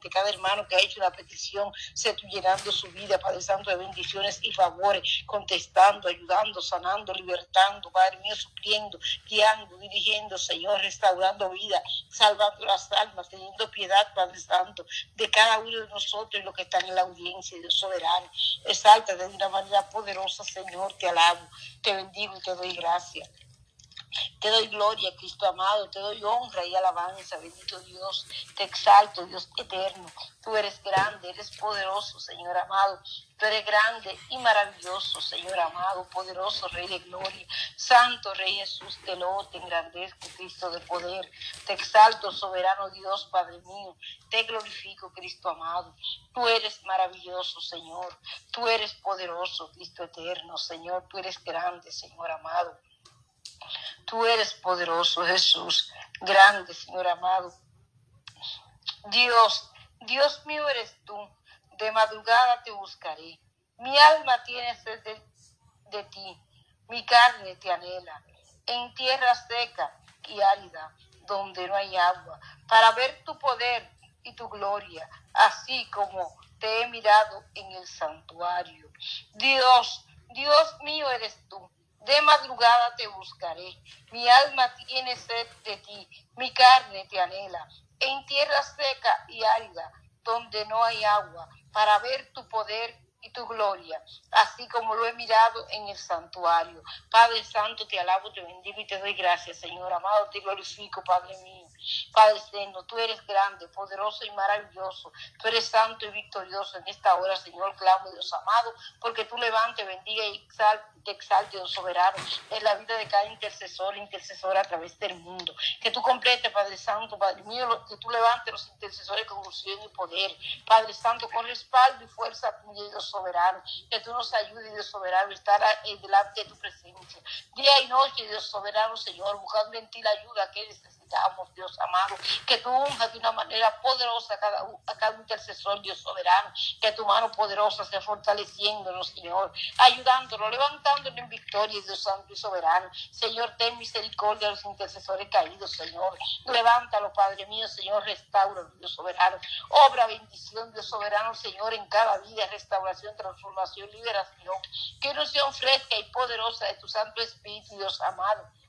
poderosamente cada hermano que ha hecho una petición, se tú llenando su vida, Padre Santo, de bendiciones y favores, contestando, ayudando, sanando, libertando, Padre mío, supliendo, guiando, dirigiendo, Señor, restaurando vida, salvando las almas, teniendo piedad, Padre Santo, de cada uno de nosotros y los que están en la audiencia, Dios soberano. Exalta de una manera poderosa, Señor, te alabo, te bendigo y te doy gracias. Te doy gloria, Cristo amado, te doy honra y alabanza, bendito Dios. Te exalto, Dios eterno. Tú eres grande, eres poderoso, Señor amado. Tú eres grande y maravilloso, Señor amado, poderoso Rey de gloria. Santo Rey Jesús, te lo te engrandezco, Cristo de poder. Te exalto, soberano Dios, Padre mío. Te glorifico, Cristo amado. Tú eres maravilloso, Señor. Tú eres poderoso, Cristo eterno, Señor. Tú eres grande, Señor amado. Tú eres poderoso, Jesús, grande, Señor amado. Dios, Dios mío eres tú. De madrugada te buscaré. Mi alma tiene sed de, ti. Mi carne te anhela. En tierra seca y árida, donde no hay agua, para ver tu poder y tu gloria, así como te he mirado en el santuario. Dios, Dios mío eres tú de madrugada te buscaré. Mi alma tiene sed de ti, mi carne te anhela. En tierra seca y árida, donde no hay agua, para ver tu poder y tu gloria, así como lo he mirado en el santuario. Padre Santo, te alabo, te bendigo y te doy gracias, Señor amado, te glorifico, Padre mío. Padre Eterno, tú eres grande, poderoso y maravilloso. Tú eres santo y victorioso en esta hora, Señor, clamo, Dios amado, porque tú levantes, bendiga y te exalte, Dios soberano, en la vida de cada intercesor, intercesora a través del mundo. Que tú completes, Padre Santo, Padre mío, que tú levantes los intercesores con unción y poder. Padre Santo, con respaldo y fuerza tuya, Dios soberano. Que tú nos ayudes, Dios soberano, a estar eh, delante de tu presencia. Día y noche, Dios soberano, Señor, buscando en ti la ayuda que necesitamos Dios amado, que tú unjas de una manera poderosa a cada, a intercesor, Dios soberano, que tu mano poderosa sea fortaleciéndonos, Señor, ayudándonos, levantándonos en victoria, Dios santo y soberano. Señor, ten misericordia a los intercesores caídos, Señor. Levántalo, Padre mío, Señor, restaura, Dios soberano. Obra bendición, Dios soberano, Señor, en cada vida, restauración, transformación, liberación. Que no sea fresca y poderosa de tu Santo Espíritu, Dios amado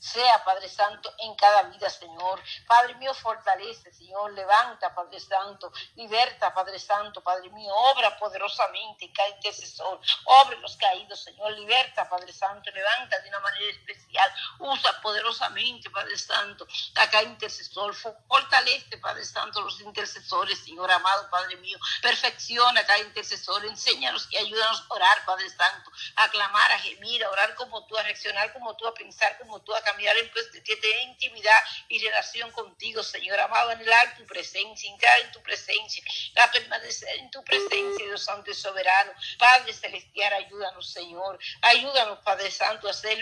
sea, Padre Santo, en cada vida, Señor. Padre mío, fortalece, Señor, levanta, Padre Santo, liberta, Padre Santo, Padre mío, obra poderosamente en cada intercesor, obra los caídos, Señor, liberta, Padre Santo, levanta de una manera especial, usa poderosamente, Padre Santo, a cada intercesor, fortalece, Padre Santo, los intercesores, Señor amado, Padre mío, perfecciona cada intercesor, enséñanos y ayúdanos a orar, Padre Santo, a clamar, a gemir, a orar como tú, a reaccionar como tú, a pensar como tú, a caminar en pues, de intimidad y relación contigo, Señor amado, anhelar tu presencia, entrar en tu presencia, a permanecer en tu presencia, Dios Santo y soberano. Padre Celestial, ayúdanos, Señor. Ayúdanos, Padre Santo, a ser,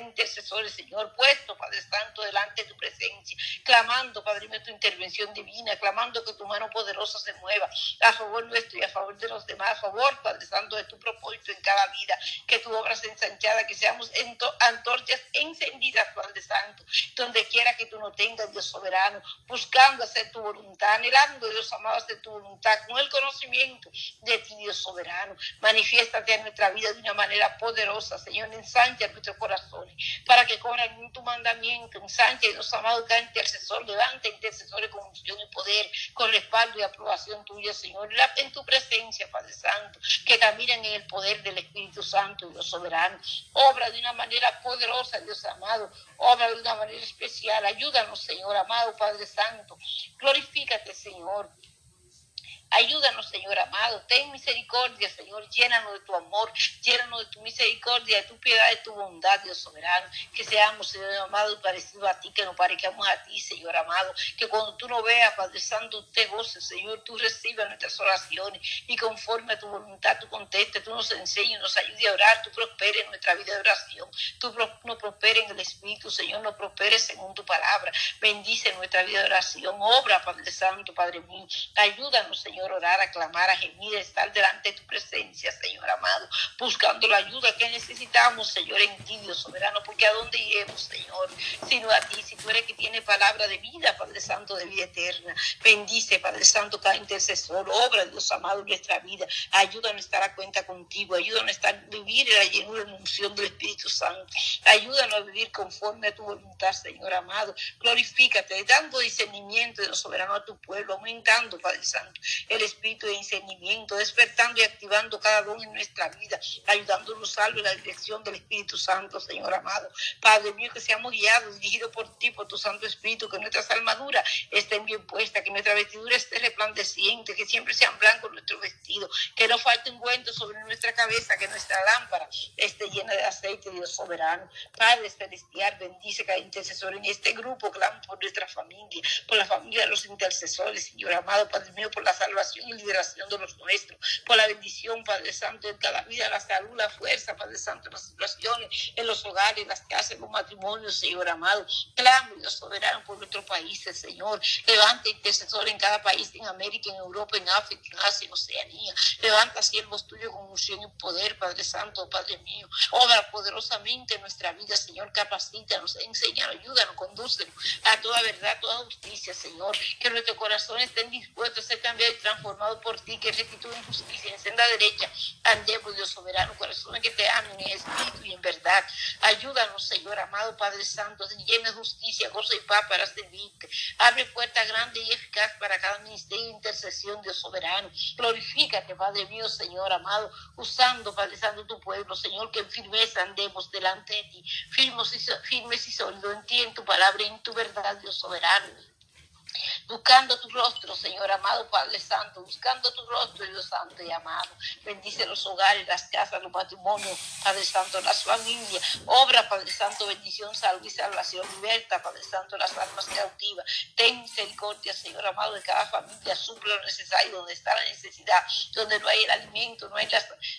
intercesores, Señor, puesto, Padre Santo, delante de tu presencia, clamando, Padre mío, tu intervención divina, clamando que tu mano poderosa se mueva a favor nuestro y a favor de los demás, a favor, Padre Santo, de tu propósito en cada vida, que tu obra sea ensanchada, que seamos antorchas encendidas Padre Santo, donde quiera que tú no tengas, Dios soberano, buscando hacer tu voluntad, anhelando, Dios amado, hacer tu voluntad, con el conocimiento de ti, Dios soberano. Manifiéstate en nuestra vida de una manera poderosa, Señor, ensancha nuestros corazones, para que corran en tu mandamiento, ensancha, Dios amado, cada intercesor, levanta intercesores con unción y poder, con respaldo y aprobación tuya, Señor, en tu presencia, Padre Santo, que caminen en el poder del Espíritu Santo, Dios soberano. Obra de una manera poderosa, Dios amado, obra de una manera especial. Ayúdanos, Señor, amado Padre Santo. Glorifícate, Señor. Ayúdanos, Señor amado. Ten misericordia, Señor. Llénanos de tu amor, llénanos de tu misericordia, de tu piedad, de tu bondad, Dios soberano. Que seamos, Señor amado, parecidos a ti, que nos parezcamos a ti, Señor amado. Que cuando tú nos veas, Padre Santo, usted goce, Señor. Tú recibas nuestras oraciones y conforme a tu voluntad, tú contestes, tú nos enseñes, nos ayude a orar, tú prosperes en nuestra vida de oración. Tú nos prosperes en el Espíritu, Señor, nos prosperes según tu palabra. Bendice nuestra vida de oración. Obra, Padre Santo, Padre mío. Ayúdanos, Señor Orar, a clamar, a gemir, estar delante de tu presencia, Señor amado, buscando la ayuda que necesitamos, Señor, en ti, Dios soberano, porque a dónde iremos, Señor, sino a ti, si tú eres que tiene palabra de vida, Padre Santo, de vida eterna. Bendice, Padre Santo, cada intercesor, obra, Dios amado, en nuestra vida. Ayúdanos a estar a cuenta contigo, ayúdanos a estar, vivir en la llenura y unción del Espíritu Santo. Ayúdanos a vivir conforme a tu voluntad, Señor amado. Glorifícate, dando discernimiento, Dios soberano, a tu pueblo, aumentando, Padre Santo, el espíritu de discernimiento, despertando y activando cada don en nuestra vida, ayudándonos a en la dirección del Espíritu Santo, Señor amado. Padre mío, que seamos guiados, dirigidos por ti, por tu Santo Espíritu, que nuestras armaduras estén bien puestas, que nuestra vestidura esté resplandeciente, que siempre sean blancos nuestros vestidos, que no falte un cuento sobre nuestra cabeza, que nuestra lámpara esté llena de aceite, Dios soberano. Padre celestial, bendice cada intercesor en este grupo, clamo por nuestra familia, por la familia de los intercesores, Señor amado, Padre mío, por la salvación y liberación de los nuestros, por la bendición, Padre Santo, en cada vida, la salud, la fuerza, Padre Santo, las situaciones, en los hogares, las casas, los matrimonios, Señor amado. Clamo, Dios soberano, por nuestros países, Señor. Levanta intercesor en cada país, en América, en Europa, en África, en Asia, en Oceanía. Levanta siervos tuyos con unción y poder, Padre Santo, Padre mío. Obra poderosamente en nuestra vida, Señor. Capacítanos, enseña, ayúdanos, condúcenos a toda verdad, toda justicia, Señor. Que nuestros corazones estén dispuestos a ser cambiados y transformados por ti. Que rectitud en justicia, en senda derecha. Andemos, Dios soberano, corazones que te amen en espíritu y en verdad. Ayúdanos, Señor amado, Padre Santo, llena de justicia, gozo y paz para servirte. Abre puerta grande y eficaz para cada ministerio de intercesión, Dios soberano. Glorifícate, Padre mío, Señor amado, usando, Padre Santo, tu pueblo, Señor, que en firmeza andemos delante de ti, firmes y, firmes y sólidos en ti, en tu palabra y en tu verdad, Dios soberano buscando tu rostro, Señor amado Padre Santo, buscando tu rostro, Dios Santo y amado. Bendice los hogares, las casas, los patrimonios, Padre Santo, las familias. Obra, Padre Santo, bendición, salud y salvación. Liberta, Padre Santo, las almas cautivas. Ten misericordia, Señor amado, de cada familia. Suple lo necesario, donde está la necesidad, donde no hay el alimento, no hay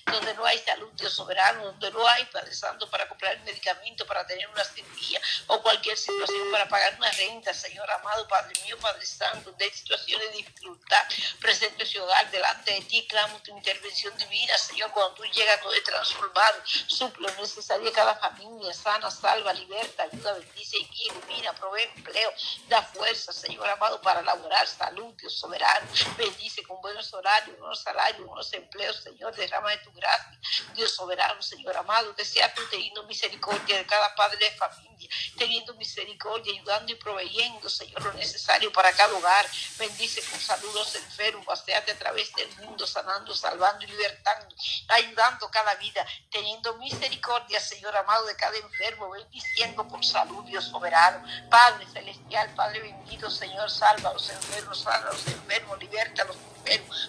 donde no hay salud, Dios soberano, donde no hay, Padre Santo, para comprar el medicamento, para tener una cirugía o cualquier situación, para pagar una renta, Señor amado, Padre mío, Padre Santo, de situaciones de dificultad. Presente su hogar delante de ti, clamo tu intervención divina, Señor, cuando tú llegas todo es transformado, suple lo necesario cada familia, sana, salva, liberta, ayuda, bendice y guía, ilumina, provee empleo, da fuerza, Señor amado, para laborar, salud, Dios soberano, bendice con buenos horarios, buenos salarios, buenos empleos, Señor, derrama de tu gracia, Dios soberano, Señor amado, que sea tú teniendo misericordia de cada padre de familia, teniendo misericordia, ayudando y proveyendo, Señor, lo necesario para cada hogar. Bendice con saludos enfermos, paseate a través del mundo, sanando, salvando y libertando, ayudando cada vida, teniendo misericordia, Señor amado, de cada enfermo, bendiciendo con salud, Dios soberano. Padre celestial, Padre bendito, Señor, salva a los enfermos, salva a los enfermos, liberta a los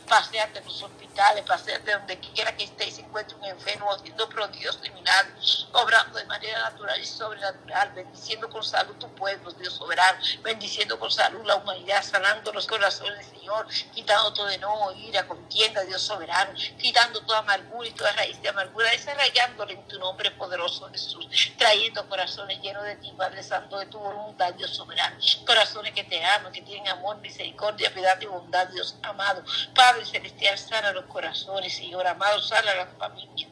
paseate los hospitales, paseate donde quiera que esté y se encuentre un enfermo, haciendo prodigios criminales, obrando de manera natural y sobrenatural, bendiciendo con salud tu pueblo, Dios soberano, bendiciendo con salud la humanidad, sanando los corazones, Señor, quitando todo enojo, ira, contienda, Dios soberano, quitando toda amargura y toda raíz de amargura, desarrollándole en tu nombre poderoso, Jesús, trayendo corazones llenos de ti, Padre Santo, de tu voluntad, Dios soberano, corazones que te aman, que tienen amor, misericordia, piedad y bondad, Dios amado, Padre Celestial, sana los corazones, Señor amado, sana las familias.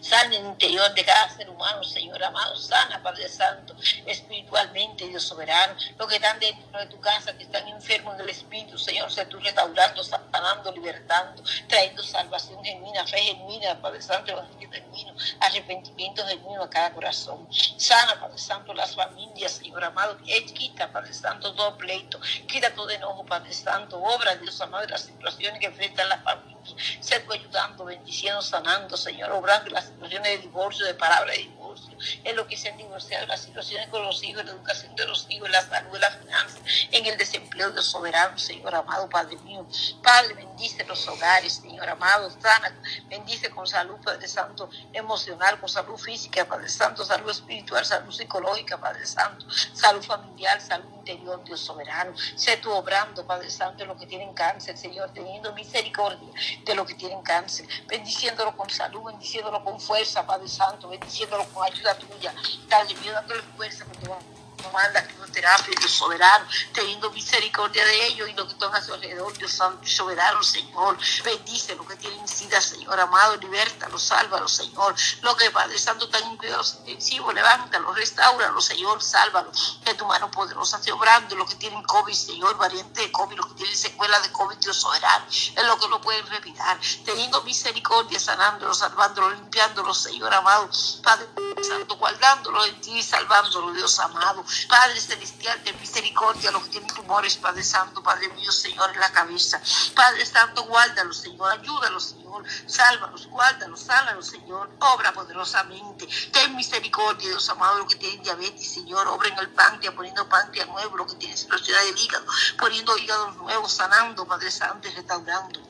Sana en el interior de cada ser humano, Señor amado. Sana, Padre Santo, espiritualmente, Dios soberano. Los que están dentro de tu casa, que están enfermos en el Espíritu, Señor, sé tú restaurando, sanando, libertando, trayendo salvación genuina, fe genuina, Padre Santo, evangelio genuino, arrepentimiento genuino a cada corazón. Sana, Padre Santo, las familias, Señor amado. Quita, Padre Santo, todo pleito. Quita todo enojo, Padre Santo. Obra, Dios amado, de las situaciones que enfrentan las familias. Tú ayudando, bendiciendo, sanando, Señor, obrando las situaciones de divorcio, de palabra de divorcio, en lo que se han divorciado, las situaciones con los hijos, la educación de los hijos, la salud, la finanza, en el desempleo del soberano, Señor amado, Padre mío. Padre, bendice los hogares, Señor amado, sana, bendice con salud, Padre Santo, emocional, con salud física, Padre Santo, salud espiritual, salud psicológica, Padre Santo, salud familiar, salud interior, Dios soberano. Sé tú obrando, Padre Santo, en lo que tienen cáncer, Señor, teniendo misericordia de lo que tienen cáncer, bendiciéndolo con salud, bendiciéndolo con fuerza, Padre Santo, bendiciéndolo con ayuda tuya, mío, dándole fuerza, porque manda quimioterapia, Dios soberano, teniendo misericordia de ellos y lo que están a su alrededor, Dios santo soberano, Señor. Bendice lo que tienen sida, Señor amado, libértalo, sálvalo, Señor. Lo que Padre Santo tan cuidados intensivos, levántalo, restauralo, Señor, sálvalo. Que tu mano poderosa esté obrando, lo que tienen COVID, Señor, variante de COVID, lo que tienen secuela de COVID, Dios soberano, es lo que no pueden revirar. Teniendo misericordia, sanándolo, salvándolo, limpiándolo, Señor amado. Padre Santo, guardándolo en ti, salvándolo, Dios amado. Padre Celestial, de misericordia, los que tienen tumores, Padre Santo, Padre mío, Señor, en la cabeza. Padre Santo, guárdalos, Señor, ayúdalos, Señor, sálvalos, guárdalos, sálalos, Señor, obra poderosamente. Ten misericordia, Dios amado, los que tienen diabetes, Señor, obra en el páncreas, poniendo páncreas nuevo, los que tienen cirugía del hígado, poniendo hígados nuevos, sanando, Padre Santo, y restaurando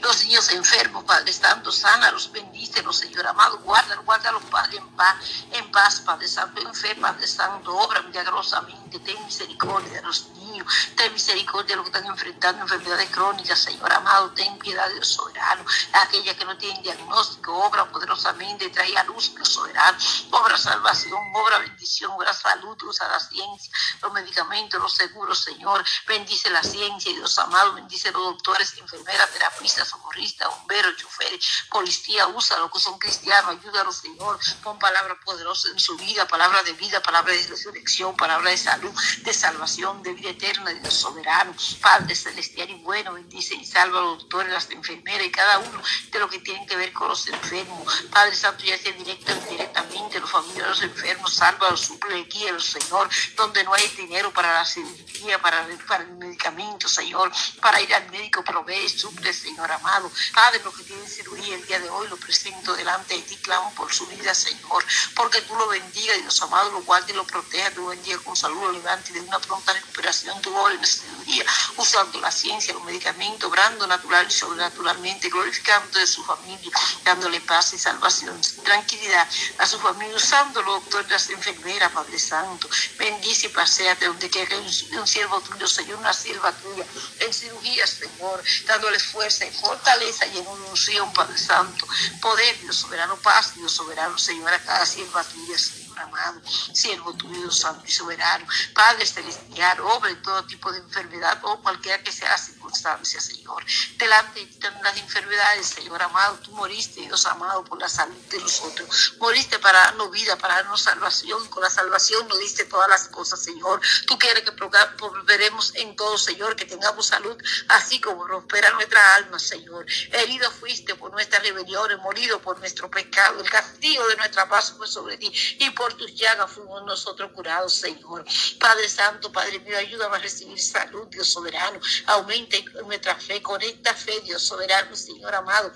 los niños enfermos, Padre Santo, sánalos, bendícelos, Señor amado, guárdalos, guárdalos, Padre, en paz, en paz, Padre Santo, en fe, Padre Santo, obra milagrosamente, ten misericordia de los niños, ten misericordia de los que están enfrentando enfermedades crónicas, Señor amado, ten piedad de Dios soberano, aquellas que no tienen diagnóstico, obra poderosamente, trae a luz, Dios soberano, obra salvación, obra bendición, obra salud, usa la ciencia, los medicamentos, los seguros, Señor, bendice la ciencia, Dios amado, bendice los doctores, enfermeras, terapistas, socorristas, bomberos, choferes, policía, usa los que son cristianos, ayúdalos, Señor, con palabras poderosas en su vida, palabra de vida, palabra de resurrección, palabra de salud, de salvación, de vida eterna, de Dios soberano, Padre celestial y bueno, bendice y salva a los doctores, las enfermeras y cada uno de lo que tienen que ver con los enfermos. Padre Santo, ya sea directo o indirectamente, los familiares de los enfermos, sálvalos, suple, guíalos, Señor, donde no hay dinero para la cirugía, para, para el medicamento, Señor, para ir al médico, provee, suple, Señor amado. Padre, los que tienen cirugía el día de hoy, lo presento delante de ti, clamo por su vida, Señor, porque tú lo bendiga, Dios amado, lo guarde y lo proteja, tú lo bendiga con salud, lo levante de una pronta recuperación, tu obra en esta cirugía, usando la ciencia, los medicamentos, obrando natural y sobrenaturalmente, glorificando de su familia, dándole paz y salvación, tranquilidad a su familia, usando los doctores, las enfermeras, Padre Santo, bendice y paseate donde quiera un, un siervo tuyo, Señor, una sierva tuya, en cirugía, Señor, dándole fuerza y fortaleza y en unción, Padre Santo, poder, Dios soberano, paz, Dios soberano, Señor, a cada sierva tuya, Señor amado, siervo tuyo, santo y soberano, Padre celestial, obra en todo tipo de enfermedad o cualquiera que sea la circunstancia, Señor. Delante de las enfermedades, Señor amado, tú moriste, Dios amado, por la salud de nosotros. Moriste para darnos vida, para darnos salvación. Con la salvación nos diste todas las cosas, Señor. Tú quieres que volveremos en todo, Señor, que tengamos salud, así como prospera nuestra alma, Señor. Herido fuiste por nuestras rebeliones, morido por nuestro pecado. El castigo de nuestra paz fue sobre ti y por tus llagas fuimos nosotros curados, Señor. Padre Santo, Padre mío, ayúdame a recibir salud, Dios soberano. Aumente nuestra fe, conecta fe, Dios soberano, Señor amado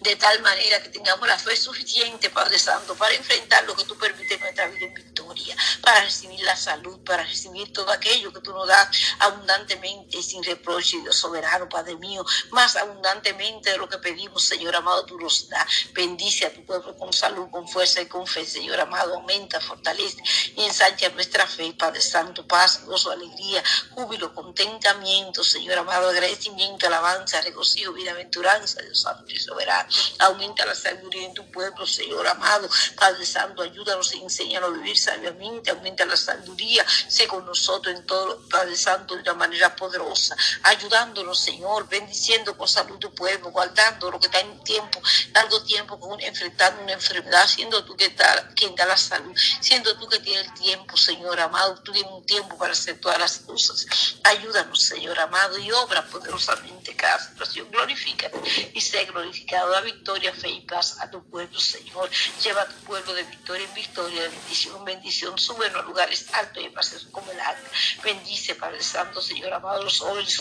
de tal manera que tengamos la fe suficiente, Padre Santo, para enfrentar lo que tú permites en nuestra vida en victoria, para recibir la salud, para recibir todo aquello que tú nos das abundantemente, sin reproche, Dios soberano, Padre mío, más abundantemente de lo que pedimos, Señor amado, tú nos das. Bendice a tu pueblo con salud, con fuerza y con fe, Señor amado, aumenta, fortalece y ensancha nuestra fe, Padre Santo, paz, gozo, alegría, júbilo, contentamiento, Señor amado, agradecimiento, alabanza, regocijo, bienaventuranza, Dios Santo soberano. Aumenta la sabiduría en tu pueblo, Señor amado. Padre Santo, ayúdanos y enséñanos a vivir sabiamente. Aumenta la sabiduría. Sé con nosotros en todo, Padre Santo, de una manera poderosa. Ayudándonos, Señor, bendiciendo con salud tu pueblo, guardando lo que está en tiempo, dando tiempo con enfrentando una enfermedad, siendo tú que da, quien da la salud, siendo tú que tienes el tiempo, Señor amado. Tú tienes un tiempo para hacer todas las cosas. Ayúdanos, Señor amado, y obra poderosamente cada situación. Glorifícate y sé glorificado la victoria, fe y paz a tu pueblo, Señor. Lleva a tu pueblo de victoria en victoria, de bendición en bendición. Sube a lugares altos y pases como el alma. Bendice, Padre Santo, Señor amado, los jóvenes,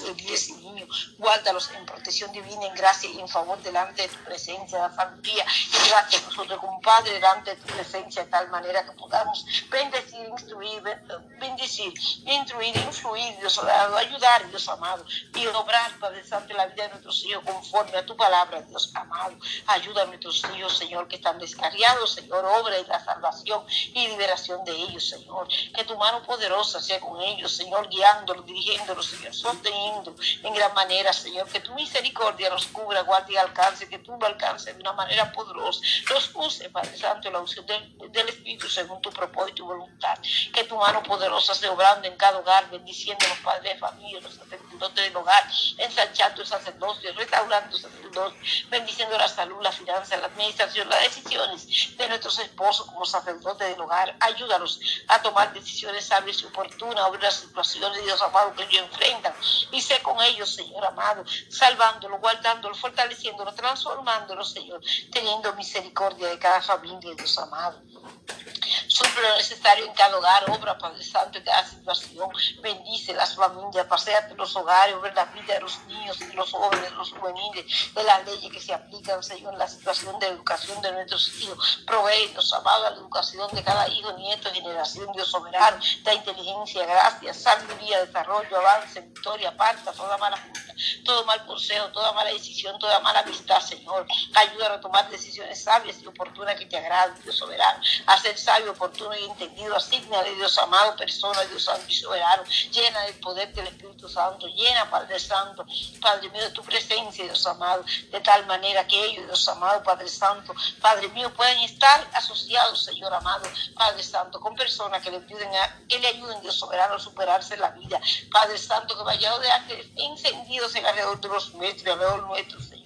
y niños. Guárdalos en protección divina, en gracia y en favor delante de tu presencia, la familia. Y gracias a nosotros, compadre, delante de tu presencia, de tal manera que podamos bendecir, instruir, bendecir, instruir, influir, Dios amado, ayudar, Dios amado, y obrar, Padre Santo, en la vida de nuestros hijos conforme a tu palabra, Dios amado. amado. Ayuda a nuestros hijos, Señor, que están descarriados, Señor, obra de la salvación y liberación de ellos, Señor. Que tu mano poderosa sea con ellos, Señor, guiándolos, dirigiéndolos, Señor, sosteniendo en gran manera, Señor. Que tu misericordia los cubra, guarde y alcance, que tú lo alcances de una manera poderosa. Los use, Padre Santo, la unción del, Espíritu según tu propósito y voluntad. Que tu mano poderosa se obrando en cada hogar, bendiciendo a los padres de los sacerdotes del hogar, ensanchando el sacerdocio, restaurando el sacerdocio, bendiciendo la salud, la finanza, la administración, las decisiones de nuestros esposos como sacerdotes del hogar. Ayúdalos a tomar decisiones sabias y oportunas sobre las situaciones, Dios amado, que ellos enfrentan. Y sé con ellos, Señor amado, salvándolo, guardándolo, fortaleciéndolo, transformándolo, Señor, teniendo misericordia de cada familia, Dios amado. Suple lo necesario en cada hogar, obra, Padre Santo, en cada situación. Bendice las familias, paseate los obra la vida de los niños, los jóvenes, los juveniles, de las leyes que se aplican, Señor, la situación de educación de nuestros hijos. Provee, Dios amado, la educación de cada hijo, nieto, generación, Dios soberano, da inteligencia, gracia, sabiduría, desarrollo, avance, victoria, aparta toda mala junta, todo mal consejo, toda mala decisión, toda mala amistad, Señor. Ayuda a tomar decisiones sabias y oportunas que te agraden, Dios soberano. A ser sabio, oportuno y entendido. Asigna de Dios amado, persona, Dios santo y soberano. Llena del poder del Espíritu Santo. Llena, Padre Santo, Padre mío, de tu presencia, Dios amado. De tal manera que ellos, Dios amado, Padre Santo, Padre mío, puedan estar asociados, Señor amado, Padre Santo, con personas que le ayuden, a, que le ayuden, Dios soberano, a superarse la vida. Padre Santo, que vaya de ángeles encendidos en alrededor de los nuestros, alrededor nuestros, Señor.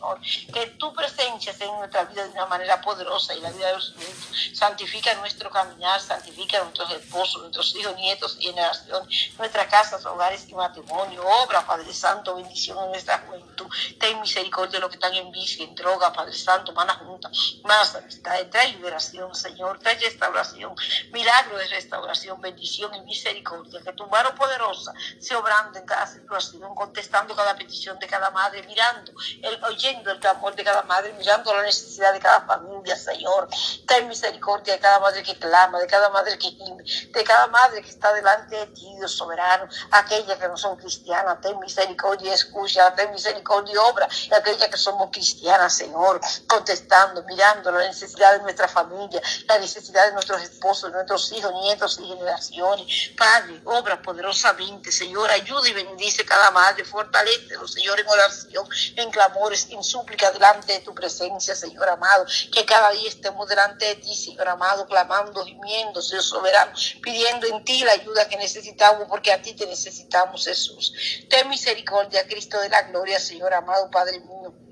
Que tu presencia sea en nuestra vida de una manera poderosa y la vida de los nuestros. Santifica nuestro caminar, santifica nuestros esposos, nuestros hijos, nietos y generaciones, nuestras casas, hogares y matrimonio. Obra, Padre Santo, bendición en nuestra juventud. Ten misericordia de los que están en vicio, en droga, Padre Santo, mala junta, más amistad. Trae liberación, Señor, trae restauración, milagro de restauración, bendición y misericordia. Que tu mano poderosa se obrando en cada situación, contestando cada petición de cada madre, mirando, el, oyendo el clamor de cada madre, mirando la necesidad de cada familia, Señor. Ten misericordia de cada madre que clama, de cada madre que gime, de cada madre que está delante de ti, Dios soberano, aquellas que no son cristianas, ten misericordia y escucha, ten misericordia y obra, y aquellas que somos cristianas, Señor, contestando, mirando la necesidad de nuestra familia, la necesidad de nuestros esposos, nuestros hijos, nietos y generaciones. Padre, obra poderosamente, Señor, ayuda y bendice cada madre, fortalecelo, Señor, en oración, en clamores, súplica delante de tu presencia, Señor amado, que cada día estemos delante de ti, Señor amado, clamando, gimiendo, Señor soberano, pidiendo en ti la ayuda que necesitamos, porque a ti te necesitamos, Jesús. Ten misericordia, Cristo de la gloria, Señor amado, Padre mío.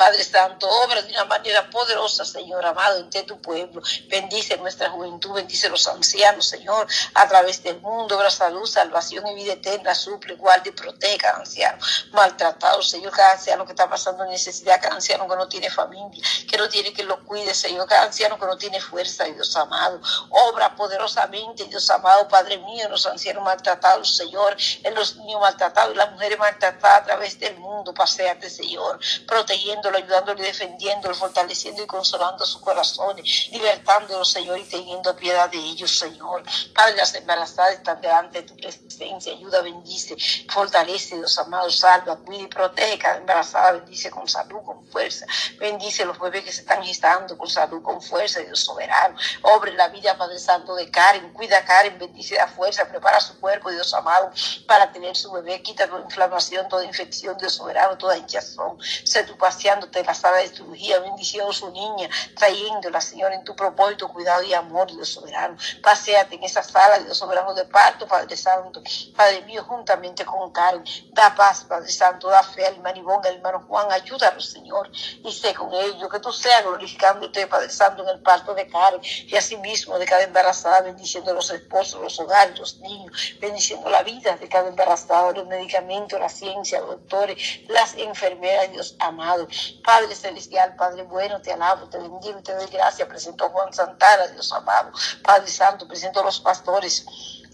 Padre Santo, obra de una manera poderosa, Señor amado, entre tu pueblo. Bendice nuestra juventud, bendice los ancianos, Señor, a través del mundo, obra salud, salvación y vida eterna, suple, guarde y proteja a ancianos maltratados, Señor, cada anciano que está pasando necesidad, cada anciano que no tiene familia, que no tiene que lo cuide, Señor, cada anciano que no tiene fuerza, Dios amado. Obra poderosamente, Dios amado, Padre mío, en los ancianos maltratados, Señor, en los niños maltratados, las mujeres maltratadas a través del mundo, paseate, Señor, protegiéndolo, ayudándolo y defendiéndolo, fortaleciendo y consolando sus corazones, libertándolo, Señor, y teniendo piedad de ellos, Señor. Padre, las embarazadas están delante de tu presencia, ayuda, bendice, fortalece, Dios amado, salva, cuida y protege cada embarazada, bendice con salud, con fuerza, bendice los bebés que se están gestando con salud, con fuerza, Dios soberano, obre la vida, Padre Santo, de Karen, cuida a Karen, bendice la fuerza, prepara su cuerpo, Dios amado, para tener su bebé, quita toda inflamación, toda infección, Dios soberano, toda hinchazón, sé tú paseándote en la sala de cirugía, bendición su niña, trayéndola, Señor, en tu propósito, cuidado y amor, Dios soberano, paseate en esa sala, Dios soberano, de parto, Padre Santo, Padre mío, juntamente con Karen, da paz, Padre Santo, da fe al maribón, al hermano Juan, ayúdanos, Señor, y sé con ellos, que tú seas glorificándote, Padre Santo, en el parto de Karen, y asimismo de cada embarazada, bendiciendo los esposos, los hogares, los niños, bendiciendo la vida de cada embarazada, los medicamentos, la ciencia, los doctores, las enfermeras, Dios amado. Padre celestial, Padre bueno, te alabo, te bendigo te doy gracias. Presento a Juan Santana, Dios amado. Padre Santo, presento a los pastores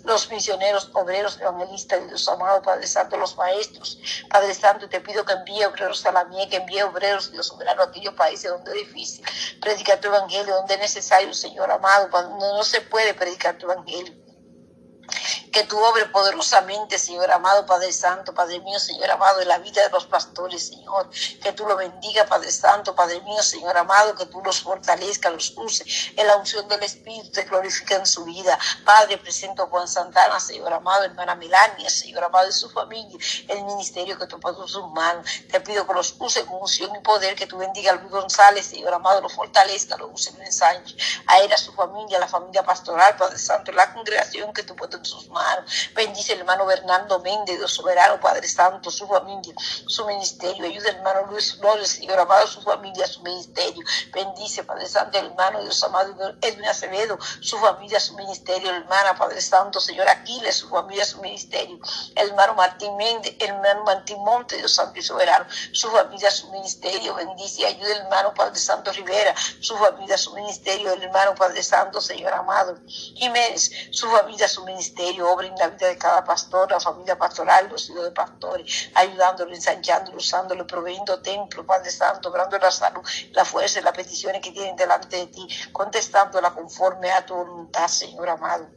los misioneros, obreros, evangelistas, Dios amado, Padre Santo, los maestros. Padre Santo, te pido que envíe obreros a la mía, que envíe obreros, Dios soberano, a aquellos países donde es difícil. Predicar tu evangelio donde es necesario, Señor amado, cuando no se puede predicar tu evangelio que tú obres poderosamente, Señor amado, Padre Santo, Padre mío, Señor amado, en la vida de los pastores, Señor. Que tú lo bendiga, Padre Santo, Padre mío, Señor amado, que tú los fortalezca, los use en la unción del Espíritu, te glorifica en su vida. Padre, presento a Juan Santana, Señor amado, hermana Melania, Señor amado, y su familia, el ministerio que tú en sus manos. Te pido que los use con unción y poder, que tú bendiga a Luis González, Señor amado, lo fortalezca, lo use en el ensanche. A él, a su familia, a la familia pastoral, Padre Santo, la congregación que tú pones en sus manos. Bendice el hermano Bernardo Méndez, Dios soberano, Padre Santo, su familia, su ministerio. Ayuda hermano Luis Flores, Señor amado, su familia, su ministerio. Bendice, Padre Santo, el hermano Dios amado, Edwin Acevedo, su familia, su ministerio. El hermana, Padre Santo, Señor Aquiles, su familia, su ministerio. El hermano Martín Méndez, el hermano Martín Monte, Dios Santo y soberano, su familia, su ministerio. Bendice ayuda al hermano Padre Santo Rivera, su familia, su ministerio. El hermano Padre Santo, Señor amado. Jiménez, su familia, su ministerio. Obra en la vida de cada pastor, la familia pastoral, los hijos de pastores, ayudándolo, ensanchándolo, usándolo, proveyendo templo, Padre Santo, obrando la salud, la fuerza y las peticiones que tienen delante de ti, contestándola conforme a tu voluntad, Señor amado.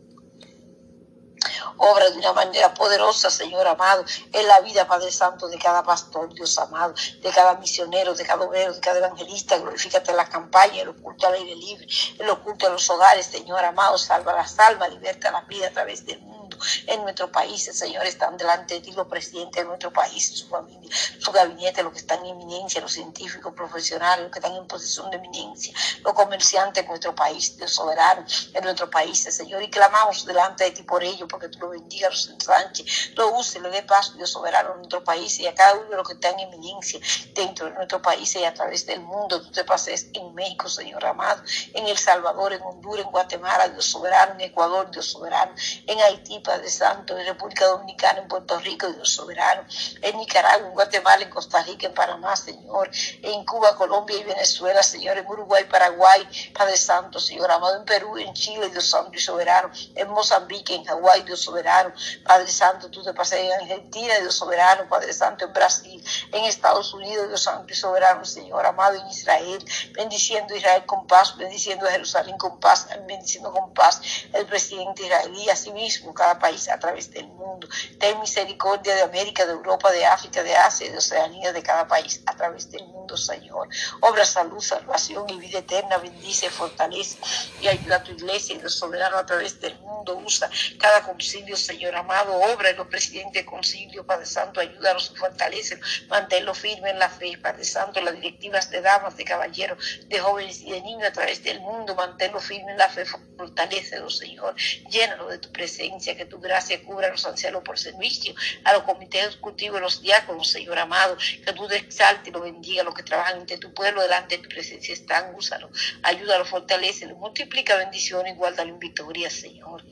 Obra de una manera poderosa, Señor amado, en la vida, Padre Santo, de cada pastor, Dios amado, de cada misionero, de cada obrero, de cada evangelista. Glorifícate en la campaña, el oculto al aire libre, el oculto a los hogares, Señor amado, salva las almas, liberta la vida a través del mundo en nuestro país, Señor, están delante de ti los presidentes de nuestro país, su familia, su gabinete, los que están en eminencia, los científicos profesionales, los que están en posición de eminencia, los comerciantes de nuestro país, Dios soberano, en nuestro país, Señor, y clamamos delante de ti por ello, porque tú lo bendigas, los ensanches, lo use, le dé paso, Dios soberano, en nuestro país y a cada uno de los que están en eminencia dentro de nuestro país y a través del mundo. Tú te pases en México, Señor amado, en El Salvador, en Honduras, en Guatemala, Dios soberano, en Ecuador, Dios soberano, en Haití, Padre Santo, en República Dominicana, en Puerto Rico, Dios soberano, en Nicaragua, en Guatemala, en Costa Rica, en Panamá, Señor, en Cuba, Colombia y Venezuela, Señor, en Uruguay, Paraguay, Padre Santo, Señor amado, en Perú, en Chile, Dios Santo y soberano, en Mozambique, en Hawái, Dios soberano, Padre Santo, tú te pasas en Argentina, Dios soberano, Padre Santo, en Brasil, en Estados Unidos, Dios Santo y soberano, Señor amado, en Israel, bendiciendo a Israel con paz, bendiciendo a Jerusalén con paz, bendiciendo con paz el presidente israelí, así mismo cada país a través del mundo. Ten misericordia de América, de Europa, de África, de Asia, de Oceanía, de cada país a través del mundo, Señor. Obra salud, salvación y vida eterna, bendice, fortalece y ayuda a tu iglesia y los soberano a través del mundo. Usa cada concilio, Señor amado, obra en los presidentes de concilio, Padre Santo, ayúdanos, fortalece, manténlo firme en la fe, Padre Santo, las directivas de damas, de caballeros, de jóvenes y de niños a través del mundo, manténlo firme en la fe, fortalecelo, Señor, llénalo de tu presencia, que tu gracia cubra a los ancianos por servicio, a los comités ejecutivos, los diáconos, Señor amado, que tú te y lo bendiga, los que trabajan entre tu pueblo, delante de tu presencia están, úsalo, ayúdalo, fortalecelo, multiplica bendiciones y guárdalo en victoria, Señor.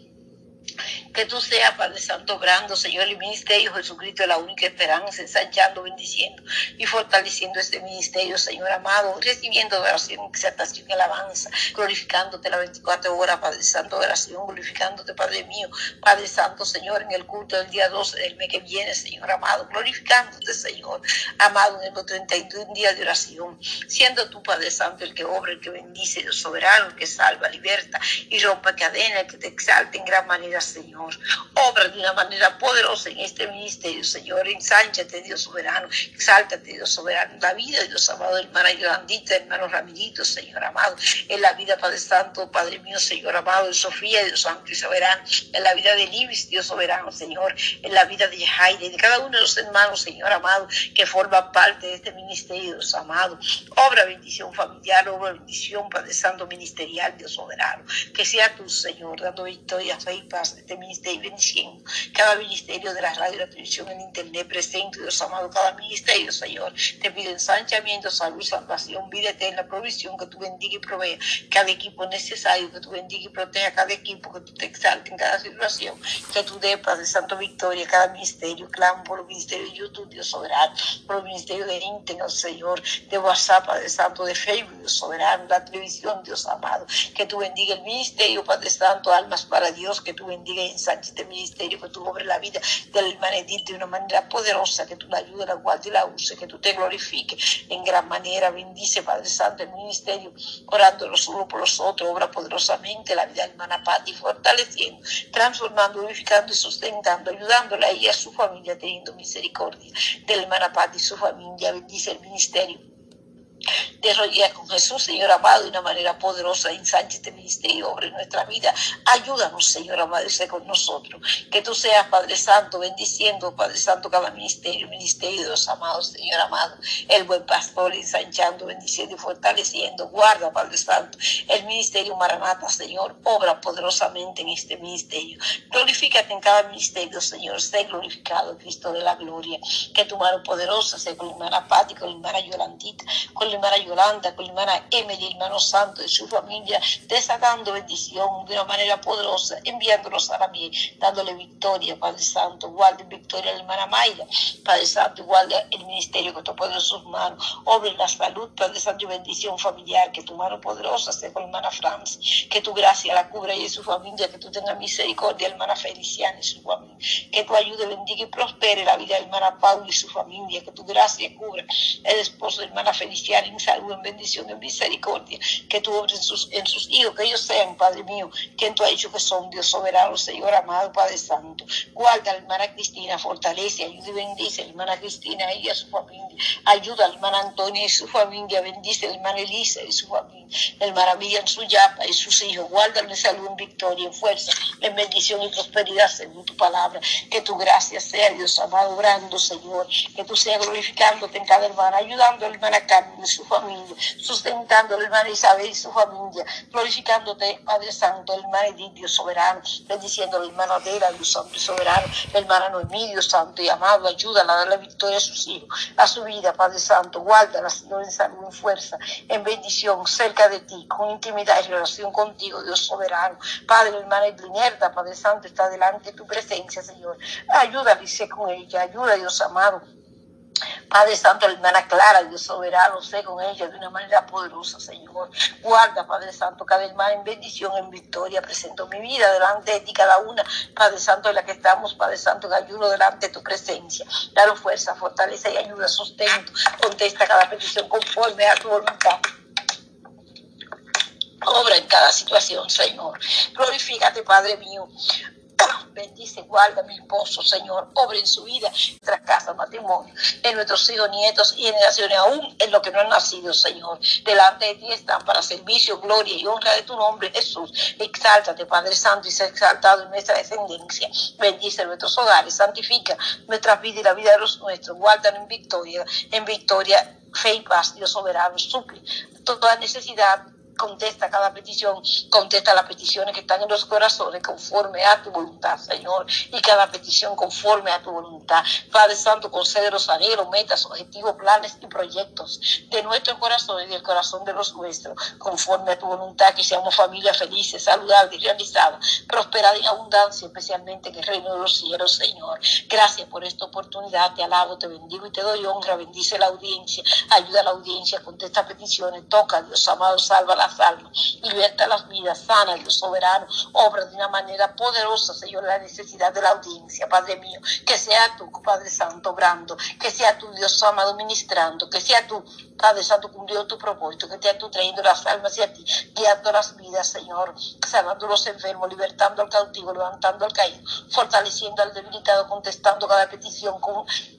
Que tú seas, Padre Santo, obrando, Señor, el ministerio Jesucristo es la única esperanza, ensanchando, bendiciendo y fortaleciendo este ministerio, Señor amado, recibiendo oración, exaltación y alabanza, glorificándote la 24 horas, Padre Santo, oración, glorificándote, Padre mío, Padre Santo, Señor, en el culto del día 12 del mes que viene, Señor amado, glorificándote, Señor, amado, en el 31 día de oración, siendo tú, Padre Santo, el que obra, el que bendice, el soberano, el que salva, liberta y rompe cadenas, el que te exalta en gran manera, Señor. Obra de una manera poderosa en este ministerio, Señor. Ensánchate, Dios soberano. Exáltate, Dios soberano. La vida, Dios amado, hermana Yolandita, hermano Ramirito, Señor amado. En la vida, Padre Santo, Padre mío, Señor amado. En Sofía, Dios Santo y soberano. En la vida de Libis, Dios soberano, Señor. En la vida de Jaire, de cada uno de los hermanos, Señor amado, que forman parte de este ministerio, Dios amado. Obra bendición familiar, obra bendición, Padre Santo ministerial, Dios soberano. Que sea tu, Señor, dando victoria, fe y paz este ministerio bendiciendo cada ministerio de la radio y la televisión en internet presente, Dios amado, cada ministerio, Señor. Te pido ensanchamiento, salud, salvación, vida eterna, provisión, que tú bendiga y provea cada equipo necesario, que tú bendiga y proteja cada equipo, que tú te exalte en cada situación, que tú dé, Padre Santo, victoria cada ministerio. Clamo por el ministerio de YouTube, Dios soberano, por el ministerio de Internet, Señor, de WhatsApp, Padre Santo, de Facebook, Dios soberano, la televisión, Dios amado, que tú bendiga el ministerio, Padre Santo, almas para Dios, que tú bendiga bendiga y ensanche este ministerio, que tú obres la vida de la hermana Edith de una manera poderosa, que tú la ayudes, la guardes y la uses, que tú te glorifiques en gran manera. Bendice, Padre Santo, el ministerio, orando los unos por los otros, obra poderosamente la vida de la hermana Patti, fortaleciendo, transformando, glorificando y sustentando, ayudándola a ella y a su familia, teniendo misericordia de la hermana Patti y su familia. Bendice el ministerio de con Jesús, Señor amado, de una manera poderosa, ensanche este ministerio, obre nuestra vida. Ayúdanos, Señor amado, y sé con nosotros. Que tú seas, Padre Santo, bendiciendo, Padre Santo, cada ministerio, ministerio de los amados, Señor amado, el buen pastor, ensanchando, bendiciendo y fortaleciendo. Guarda, Padre Santo, el ministerio Maranata, Señor, obra poderosamente en este ministerio. Glorifícate en cada ministerio, Señor, sé glorificado, Cristo de la gloria. Que tu mano poderosa sea con la hermana Pati, hermana Yolandita, con hermana Yolanda, con hermana Emily, hermano Santo y su familia, desatando bendición de una manera poderosa, enviándolos a la mí, dándole victoria, Padre Santo, guarde victoria a la hermana Mayra, Padre Santo, guarda el ministerio que tú pones en sus manos, obre la salud, Padre Santo, bendición familiar, que tu mano poderosa sea con la hermana Francis, que tu gracia la cubra y su familia, que tú tengas misericordia, hermana Feliciana y su familia, que tu ayude, bendiga y prospere la vida de hermana Paula y su familia, que tu gracia cubra el esposo de hermana Feliciana en salud, en bendición, en misericordia, que tú obres en sus, hijos, que ellos sean, Padre mío, quien tú has dicho que son Dios soberano, Señor amado, Padre Santo. Guarda a la hermana Cristina, fortalece, ayuda y bendice a la hermana Cristina y a su familia. Ayuda a la hermana Antonia y su familia, bendice a la hermana Elisa y su familia. La hermana Miriam, su yapa y sus hijos. Guárdale salud, en victoria, en fuerza, en bendición y prosperidad, según tu palabra. Que tu gracia sea, Dios amado, obrando, Señor. Que tú seas glorificándote en cada hermana, ayudando a la hermana Carmen su familia, sustentando a la hermana Isabel y su familia, glorificándote, Padre Santo, hermano Edith, Dios soberano, bendiciendo a la hermana Adela, Dios Santo y soberano, la hermana Noemí, Dios Santo y amado, ayúdala a dar la victoria a sus hijos, a su vida, Padre Santo, guárdala, Señor, en salud, en fuerza, en bendición, cerca de ti, con intimidad y relación contigo, Dios soberano. Padre, hermana Edrinerta, Padre Santo, está delante de tu presencia, Señor. Ayúdala y sé con ella, ayuda, Dios amado Padre Santo, la hermana Clara, Dios soberano, sé con ella de una manera poderosa, Señor. Guarda, Padre Santo, cada hermana en bendición, en victoria. Presento mi vida delante de ti, cada una, Padre Santo, en la que estamos, Padre Santo, en ayuno delante de tu presencia. Dale fuerza, fortaleza y ayuda, sustento. Contesta cada petición conforme a tu voluntad. Obra en cada situación, Señor. Glorifícate, Padre mío. Bendice, guarda mi esposo, Señor. Obra en su vida, en nuestra casa, matrimonio, en nuestros hijos, nietos y generaciones, aún en lo que no han nacido, Señor. Delante de ti están para servicio, gloria y honra de tu nombre, Jesús. Exáltate, Padre Santo, y sea exaltado en nuestra descendencia. Bendice nuestros hogares, santifica nuestras vidas y la vida de los nuestros. Guárdanos en victoria, en victoria, fe y paz, Dios soberano. Suple toda necesidad contesta cada petición, contesta las peticiones que están en los corazones conforme a tu voluntad, Señor, y cada petición conforme a tu voluntad. Padre Santo, concede los anhelos, metas, objetivos, planes y proyectos de nuestro corazón y del corazón de los nuestros, conforme a tu voluntad, que seamos familias felices, saludables, realizadas, prosperadas en abundancia, especialmente en el reino de los cielos, Señor. Gracias por esta oportunidad, te alabo, te bendigo y te doy honra, bendice la audiencia, ayuda a la audiencia, contesta peticiones, toca, Dios amado, salva la las almas, liberta las vidas, sana, Dios soberano, obra de una manera poderosa, Señor, la necesidad de la audiencia, Padre mío, que sea tú, Padre Santo, obrando, que sea tu Dios amado, ministrando, que sea tú, Padre Santo, cumpliendo tu propósito, que sea tú trayendo las almas hacia ti, guiando las vidas, Señor, sanando los enfermos, libertando al cautivo, levantando al caído, fortaleciendo al debilitado, contestando cada petición,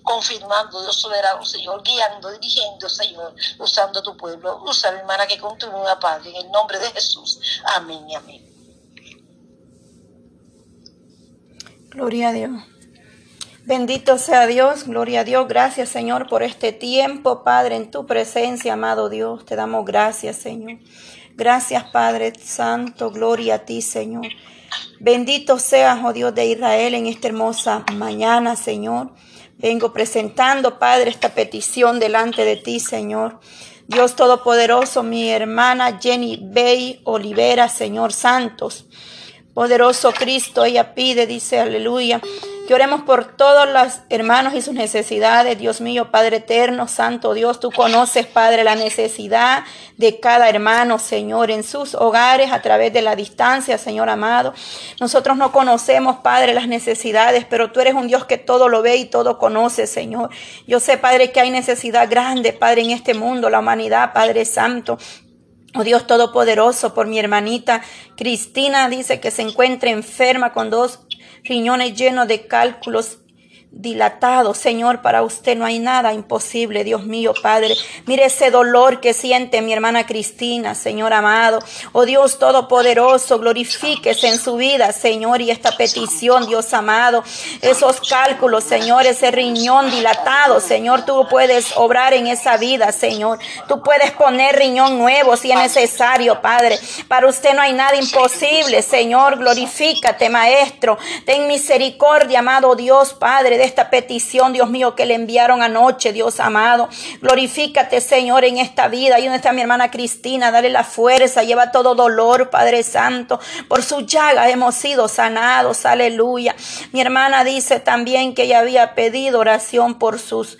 confirmando, Dios soberano, Señor, guiando, dirigiendo, Señor, usando tu pueblo, usa hermana que continúa, Padre en el nombre de Jesús. Amén y amén. Gloria a Dios. Bendito sea Dios, gloria a Dios. Gracias Señor por este tiempo, Padre, en tu presencia, amado Dios. Te damos gracias, Señor. Gracias, Padre Santo, gloria a ti, Señor. Bendito seas, oh Dios de Israel, en esta hermosa mañana, Señor. Vengo presentando, Padre, esta petición delante de ti, Señor. Dios Todopoderoso, mi hermana Jenny Bay Olivera, Señor Santos. Poderoso Cristo, ella pide, dice aleluya, Que oremos por todos los hermanos y sus necesidades. Dios mío, Padre eterno, Santo Dios, tú conoces, Padre, la necesidad de cada hermano, Señor, en sus hogares a través de la distancia, Señor amado. Nosotros no conocemos, Padre, las necesidades, pero tú eres un Dios que todo lo ve y todo conoce, Señor. Yo sé, Padre, que hay necesidad grande, Padre, en este mundo, la humanidad, Padre Santo. Oh Dios Todopoderoso, por mi hermanita Cristina dice que se encuentra enferma con dos riñones llenos de cálculos dilatado. Señor, para usted no hay nada imposible, Dios mío, Padre. Mire ese dolor que siente mi hermana Cristina, Señor amado. Oh Dios Todopoderoso, glorifíquese en su vida, Señor, y esta petición, Dios amado. Esos cálculos, Señor, ese riñón dilatado, Señor, tú puedes obrar en esa vida, Señor. Tú puedes poner riñón nuevo si es necesario, Padre. Para usted no hay nada imposible, Señor. Glorifícate, Maestro. Ten misericordia, amado Dios, Padre de esta petición, Dios mío, que le enviaron anoche, Dios amado. Glorifícate, Señor, en esta vida. Y donde está mi hermana Cristina, dale la fuerza, lleva todo dolor, Padre Santo. Por su llaga hemos sido sanados, aleluya. Mi hermana dice también que ella había pedido oración por sus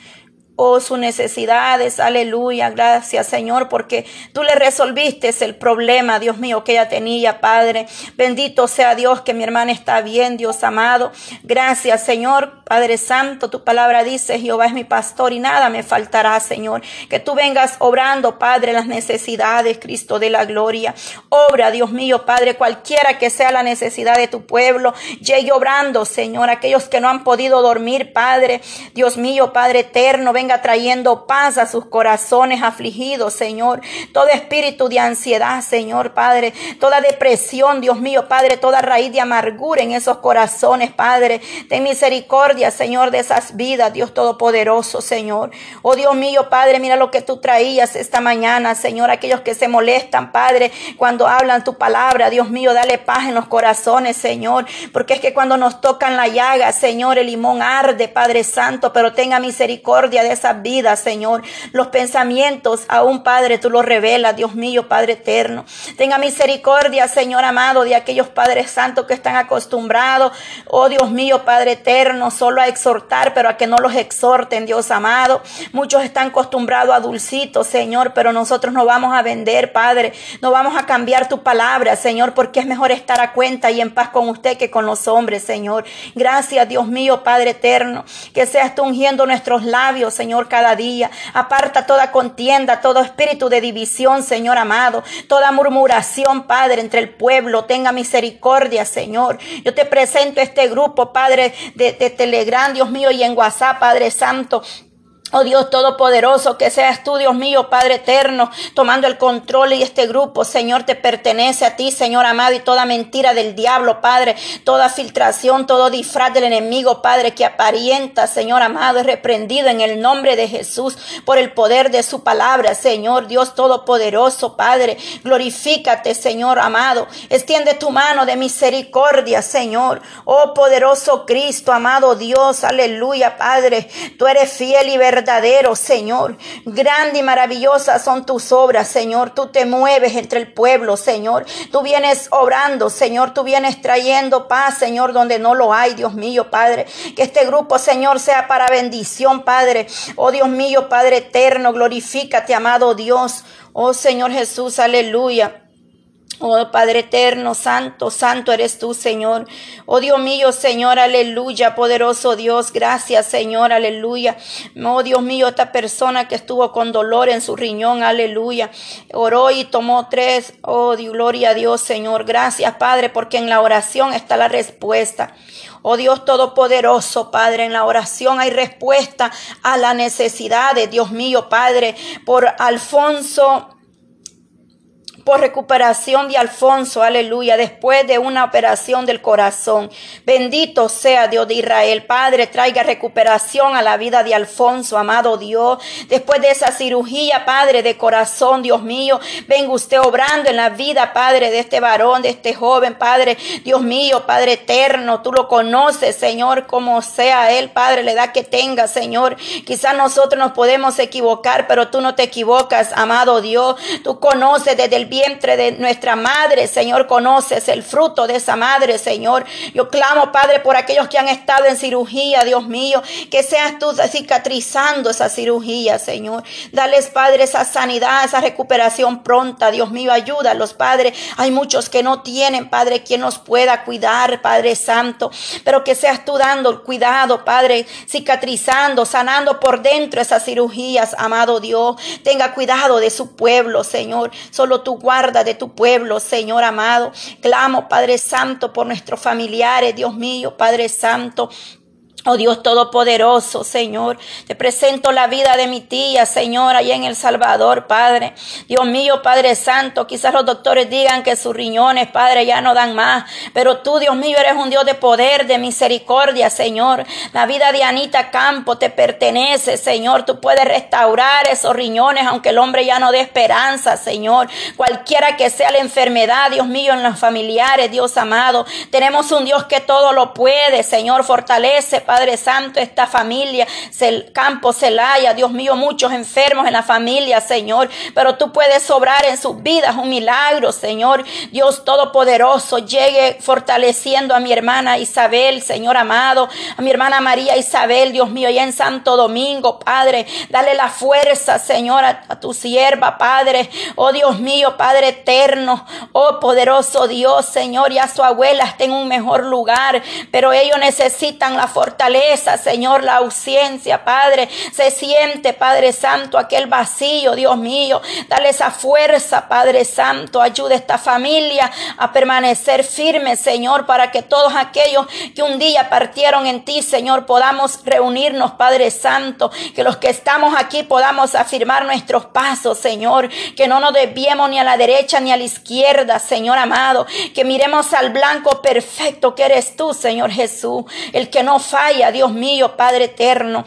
oh, sus necesidades. Aleluya. Gracias, Señor, porque tú le resolviste el problema, Dios mío, que ella tenía, Padre. Bendito sea Dios que mi hermana está bien, Dios amado. Gracias, Señor, Padre Santo. Tu palabra dice, Jehová es mi pastor y nada me faltará, Señor. Que tú vengas obrando, Padre, las necesidades, Cristo de la gloria. Obra, Dios mío, Padre, cualquiera que sea la necesidad de tu pueblo. Llegue obrando, Señor. Aquellos que no han podido dormir, Padre. Dios mío, Padre eterno, trayendo paz a sus corazones afligidos, Señor. Todo espíritu de ansiedad, Señor, Padre. Toda depresión, Dios mío, Padre. Toda raíz de amargura en esos corazones, Padre. Ten misericordia, Señor, de esas vidas, Dios Todopoderoso, Señor. Oh Dios mío, Padre, mira lo que tú traías esta mañana, Señor. Aquellos que se molestan, Padre, cuando hablan tu palabra, Dios mío, dale paz en los corazones, Señor. Porque es que cuando nos tocan la llaga, Señor, el limón arde, Padre Santo, pero tenga misericordia de esa vida, Señor. Los pensamientos, aún Padre, tú los revelas, Dios mío, Padre eterno. Tenga misericordia, Señor amado, de aquellos Padres Santos que están acostumbrados, oh Dios mío, Padre eterno, solo a exhortar, pero a que no los exhorten, Dios amado. Muchos están acostumbrados a dulcitos, Señor, pero nosotros no vamos a vender, Padre. No vamos a cambiar tu palabra, Señor, porque es mejor estar a cuenta y en paz con usted que con los hombres, Señor. Gracias, Dios mío, Padre eterno, que seas tú ungiendo nuestros labios, Señor Señor, cada día. Aparta toda contienda, todo espíritu de división, Señor amado. Toda murmuración, Padre, entre el pueblo. Tenga misericordia, Señor. Yo te presento este grupo, Padre, de, Telegram, Dios mío, y en WhatsApp, Padre Santo. Oh Dios Todopoderoso, que seas tú, Dios mío, Padre eterno, tomando el control y este grupo, Señor, te pertenece a ti, Señor amado, y toda mentira del diablo, Padre, toda filtración, todo disfraz del enemigo, Padre, que aparenta, Señor amado, es reprendido en el nombre de Jesús por el poder de su palabra, Señor, Dios Todopoderoso, Padre, glorifícate, Señor amado, extiende tu mano de misericordia, Señor, oh poderoso Cristo, amado Dios, aleluya, Padre, tú eres fiel y verdadero verdadero, Señor. Grande y maravillosa son tus obras, Señor. Tú te mueves entre el pueblo, Señor. Tú vienes obrando, Señor. Tú vienes trayendo paz, Señor, donde no lo hay, Dios mío, Padre. Que este grupo, Señor, sea para bendición, Padre. Oh Dios mío, Padre eterno, glorifícate, amado Dios. Oh Señor Jesús, aleluya. Oh Padre eterno, santo, santo eres tú, Señor. Oh Dios mío, Señor, aleluya, poderoso Dios, gracias, Señor, aleluya. Oh Dios mío, esta persona que estuvo con dolor en su riñón, aleluya. Oró y tomó tres. Oh, Dios, gloria a Dios, Señor. Gracias, Padre, porque en la oración está la respuesta. Oh Dios Todopoderoso, Padre, en la oración hay respuesta a la necesidad de Dios mío, Padre, por Alfonso por recuperación de Alfonso, aleluya, después de una operación del corazón. Bendito sea Dios de Israel. Padre, traiga recuperación a la vida de Alfonso, amado Dios. Después de esa cirugía, Padre, de corazón, Dios mío, venga usted obrando en la vida, Padre, de este varón, de este joven, Padre, Dios mío, Padre eterno, tú lo conoces, Señor, como sea Él, Padre, le da que tenga, Señor. Quizás nosotros nos podemos equivocar, pero tú no te equivocas, amado Dios. Tú conoces desde el vientre de nuestra madre, Señor, conoces el fruto de esa madre, Señor. Yo clamo, Padre, por aquellos que han estado en cirugía, Dios mío, que seas tú cicatrizando esa cirugía, Señor. Dales, Padre, esa sanidad, esa recuperación pronta, Dios mío, ayúdalos, Padre. Hay muchos que no tienen, Padre, quien nos pueda cuidar, Padre Santo, pero que seas tú dando el cuidado, Padre, cicatrizando, sanando por dentro esas cirugías, amado Dios. Tenga cuidado de su pueblo, Señor. Solo tú guarda de tu pueblo, Señor amado. Clamo, Padre Santo, por nuestros familiares, Dios mío, Padre Santo. Oh Dios Todopoderoso, Señor, te presento la vida de mi tía, Señor, allá en El Salvador, Padre. Dios mío, Padre Santo, quizás los doctores digan que sus riñones, Padre, ya no dan más, pero tú, Dios mío, eres un Dios de poder, de misericordia, Señor. La vida de Anita Campo te pertenece, Señor. Tú puedes restaurar esos riñones, aunque el hombre ya no dé esperanza, Señor. Cualquiera que sea la enfermedad, Dios mío, en los familiares, Dios amado. Tenemos un Dios que todo lo puede, Señor. Fortalece, Padre Santo, esta familia, campo Celaya, Dios mío, muchos enfermos en la familia, Señor, pero tú puedes sobrar en sus vidas un milagro, Señor. Dios Todopoderoso, llegue fortaleciendo a mi hermana Isabel, Señor amado, a mi hermana María Isabel, Dios mío, ya en Santo Domingo, Padre, dale la fuerza, Señor, a, a tu sierva, Padre, oh Dios mío, Padre eterno, oh poderoso Dios, Señor, ya su abuela está en un mejor lugar, pero ellos necesitan la fortaleza Señor, la ausencia, Padre. Se siente, Padre Santo, aquel vacío, Dios mío. Dale esa fuerza, Padre Santo. Ayuda a esta familia a permanecer firme, Señor, para que todos aquellos que un día partieron en ti, Señor, podamos reunirnos, Padre Santo. Que los que estamos aquí podamos afirmar nuestros pasos, Señor. Que no nos desviemos ni a la derecha ni a la izquierda, Señor amado. Que miremos al blanco perfecto que eres tú, Señor Jesús. El que no falla Dios mío, Padre eterno.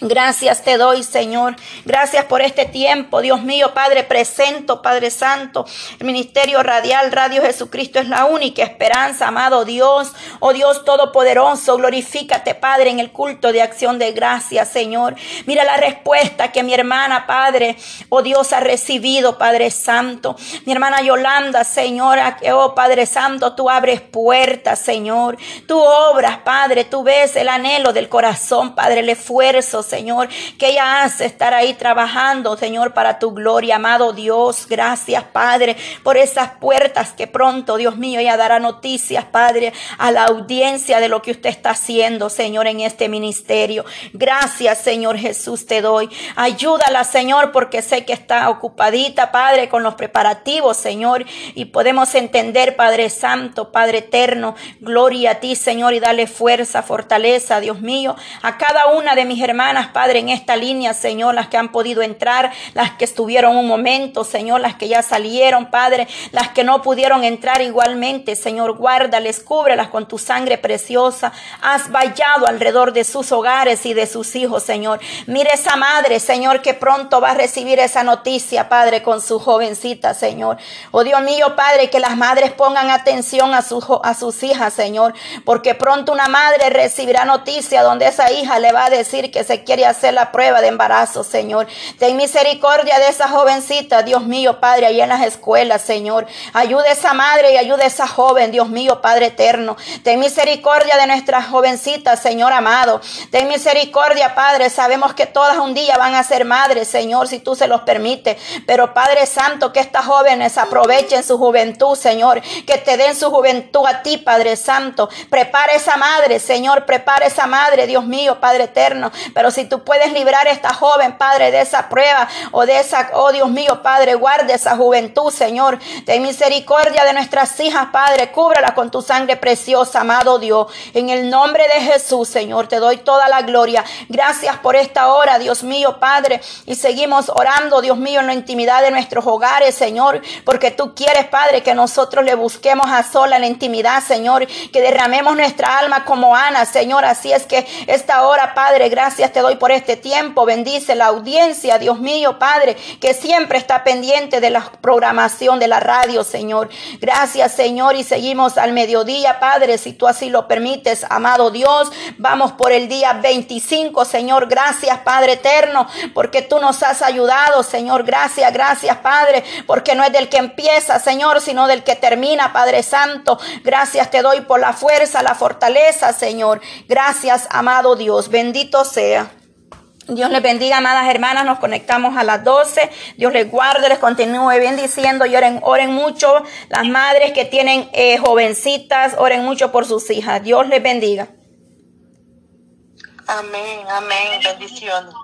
Gracias te doy, Señor. Gracias por este tiempo, Dios mío, Padre, presento, Padre Santo. El Ministerio Radial Radio Jesucristo es la única esperanza, amado Dios. Oh Dios Todopoderoso, glorifícate, Padre, en el culto de acción de gracias, Señor. Mira la respuesta que mi hermana, Padre, oh Dios, ha recibido, Padre Santo. Mi hermana Yolanda, Señora, oh Padre Santo, tú abres puertas, Señor. Tú obras, Padre, tú ves el anhelo del corazón, Padre, el esfuerzo, Señor, que ella hace estar ahí trabajando, Señor, para tu gloria, amado Dios. Gracias, Padre, por esas puertas que pronto, Dios mío, ella dará noticias, Padre, a la audiencia de lo que usted está haciendo, Señor, en este ministerio. Gracias, Señor Jesús, te doy. Ayúdala, Señor, porque sé que está ocupadita, Padre, con los preparativos, Señor, y podemos entender, Padre Santo, Padre eterno, gloria a ti, Señor, y dale fuerza, fortaleza, Dios mío, a cada una de mis hermanas Padre, en esta línea, Señor, las que han podido entrar, las que estuvieron un momento, Señor, las que ya salieron, Padre, las que no pudieron entrar igualmente, Señor, guárdales, cúbrelas con tu sangre preciosa. Has vallado alrededor de sus hogares y de sus hijos, Señor. Mire esa madre, Señor, que pronto va a recibir esa noticia, Padre, con su jovencita, Señor. Oh Dios mío, Padre, que las madres pongan atención a, a sus hijas, Señor, porque pronto una madre recibirá noticia donde esa hija le va a decir que se quiere hacer la prueba de embarazo, Señor. Ten misericordia de esa jovencita, Dios mío, Padre, ahí en las escuelas, Señor. Ayude a esa madre y ayude a esa joven, Dios mío, Padre eterno. Ten misericordia de nuestras jovencitas, Señor amado. Ten misericordia, Padre. Sabemos que todas un día van a ser madres, Señor, si tú se los permites. Pero Padre Santo, que estas jóvenes aprovechen su juventud, Señor. Que te den su juventud a ti, Padre Santo. Prepara esa madre, Señor. Prepara esa madre, Dios mío, Padre eterno. Pero si tú puedes librar a esta joven, Padre, de esa prueba o de esa, oh Dios mío, Padre, guarde esa juventud, Señor. Ten misericordia de nuestras hijas, Padre, cúbrala con tu sangre preciosa, amado Dios. En el nombre de Jesús, Señor, te doy toda la gloria. Gracias por esta hora, Dios mío, Padre. Y seguimos orando, Dios mío, en la intimidad de nuestros hogares, Señor, porque tú quieres, Padre, que nosotros le busquemos a sola en la intimidad, Señor, que derramemos nuestra alma como Ana, Señor. Así es que esta hora, Padre, gracias te doy por este tiempo. Bendice la audiencia, Dios mío, Padre, que siempre está pendiente de la programación de la radio, Señor. Gracias, Señor, y seguimos al mediodía, Padre, si tú así lo permites, amado Dios. Vamos por el día 25, Señor. Gracias, Padre eterno, porque tú nos has ayudado, Señor. Gracias, gracias, Padre, porque no es del que empieza, Señor, sino del que termina, Padre Santo. Gracias te doy por la fuerza, la fortaleza, Señor. Gracias, amado Dios. Bendito sea. Dios les bendiga, amadas hermanas. Nos conectamos a las 12. Dios les guarde, les continúe bendiciendo y oren, oren mucho. Las madres que tienen eh, jovencitas, oren mucho por sus hijas. Dios les bendiga. Amén, amén. Bendiciones.